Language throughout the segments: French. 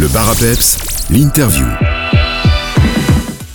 Le bar à peps, l'interview.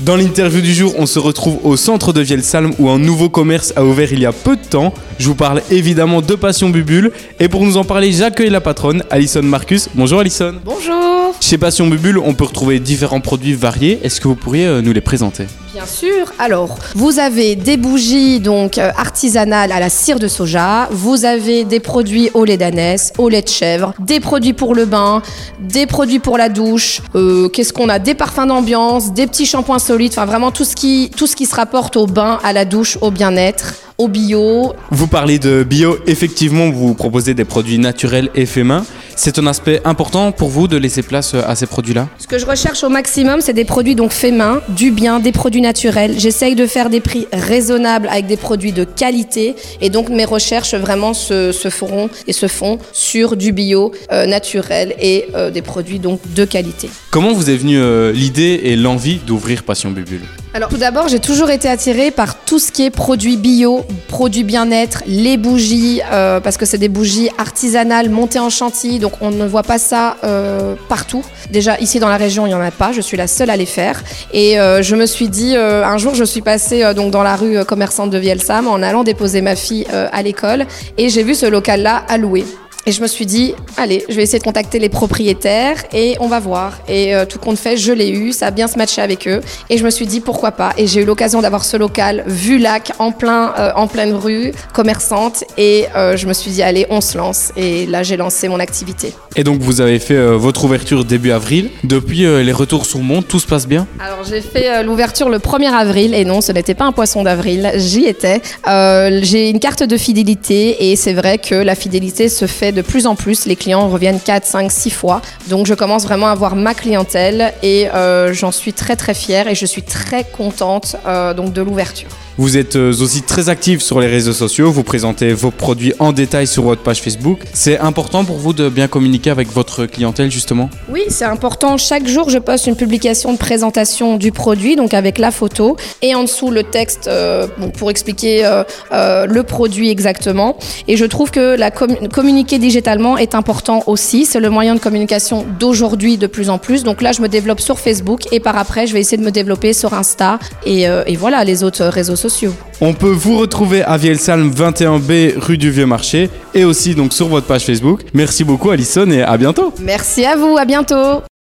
Dans l'interview du jour, on se retrouve au centre de Vielsalm où un nouveau commerce a ouvert il y a peu de temps. Je vous parle évidemment de Passion Bubule et pour nous en parler, j'accueille la patronne, Alison Marcus. Bonjour Alison. Bonjour Chez Passion Bubule, on peut retrouver différents produits variés. Est-ce que vous pourriez euh, nous les présenter? Bien sûr. Alors, vous avez des bougies donc euh, artisanales à la cire de soja, vous avez des produits au lait d'ânesse, au lait de chèvre, des produits pour le bain, des produits pour la douche, euh, qu'est-ce qu'on a Des parfums d'ambiance, des petits shampoings solides, enfin vraiment tout ce qui tout ce qui se rapporte au bain, à la douche, au bien-être, au bio. Vous parlez de bio, effectivement, vous proposez des produits naturels et faits main. C'est un aspect important pour vous de laisser place à ces produits-là? Ce que je recherche au maximum, c'est des produits donc faits main, du bien, des produits naturels. J'essaye de faire des prix raisonnables avec des produits de qualité et donc mes recherches vraiment se, se feront et se font sur du bio euh, naturel et euh, des produits donc de qualité. Comment vous est venue euh, l'idée et l'envie d'ouvrir Passion Bubule? Alors tout d'abord, j'ai toujours été attirée par tout ce qui est produits bio, produits bien-être, les bougies, euh, parce que c'est des bougies artisanales montées en chantilly, donc on ne voit pas ça euh, partout. Déjà ici dans la région, il n'y en a pas, je suis la seule à les faire. Et euh, je me suis dit, un jour, je suis passée donc dans la rue commerçante de Vielsam en allant déposer ma fille à l'école, et j'ai vu ce local-là à louer. Et je me suis dit, allez, je vais essayer de contacter les propriétaires et on va voir. Et euh, tout compte fait, je l'ai eu, ça a bien se matché avec eux. Et je me suis dit, pourquoi pas. Et j'ai eu l'occasion d'avoir ce local vue lac en, plein, euh, en pleine rue, commerçante. Et euh, je me suis dit, allez, on se lance. Et là, j'ai lancé mon activité. Et donc vous avez fait votre ouverture début avril. Depuis, les retours sont bons, tout se passe bien Alors j'ai fait l'ouverture le 1er avril et non, ce n'était pas un poisson d'avril, j'y étais. J'ai une carte de fidélité et c'est vrai que la fidélité se fait de plus en plus. Les clients reviennent 4, 5, 6 fois. Donc je commence vraiment à avoir ma clientèle et euh, j'en suis très très fière et je suis très contente euh, donc de l'ouverture. Vous êtes euh, aussi très actif sur les réseaux sociaux, vous présentez vos produits en détail sur votre page Facebook. C'est important pour vous de bien communiquer avec votre clientèle justement? Oui, c'est important. Chaque jour, je poste une publication de présentation du produit, donc avec la photo, et en dessous le texte euh, pour expliquer euh, le produit exactement. Et je trouve que la com- communiquer digitalement est important aussi. C'est le moyen de communication d'aujourd'hui de plus en plus. Donc là, je me développe sur Facebook et par après, je vais essayer de me développer sur Insta et, et voilà les autres réseaux sociaux. On peut vous retrouver à Vielsalm 21B rue du Vieux Marché et aussi donc sur votre page Facebook. Merci beaucoup Alison et à bientôt Merci à vous, à bientôt.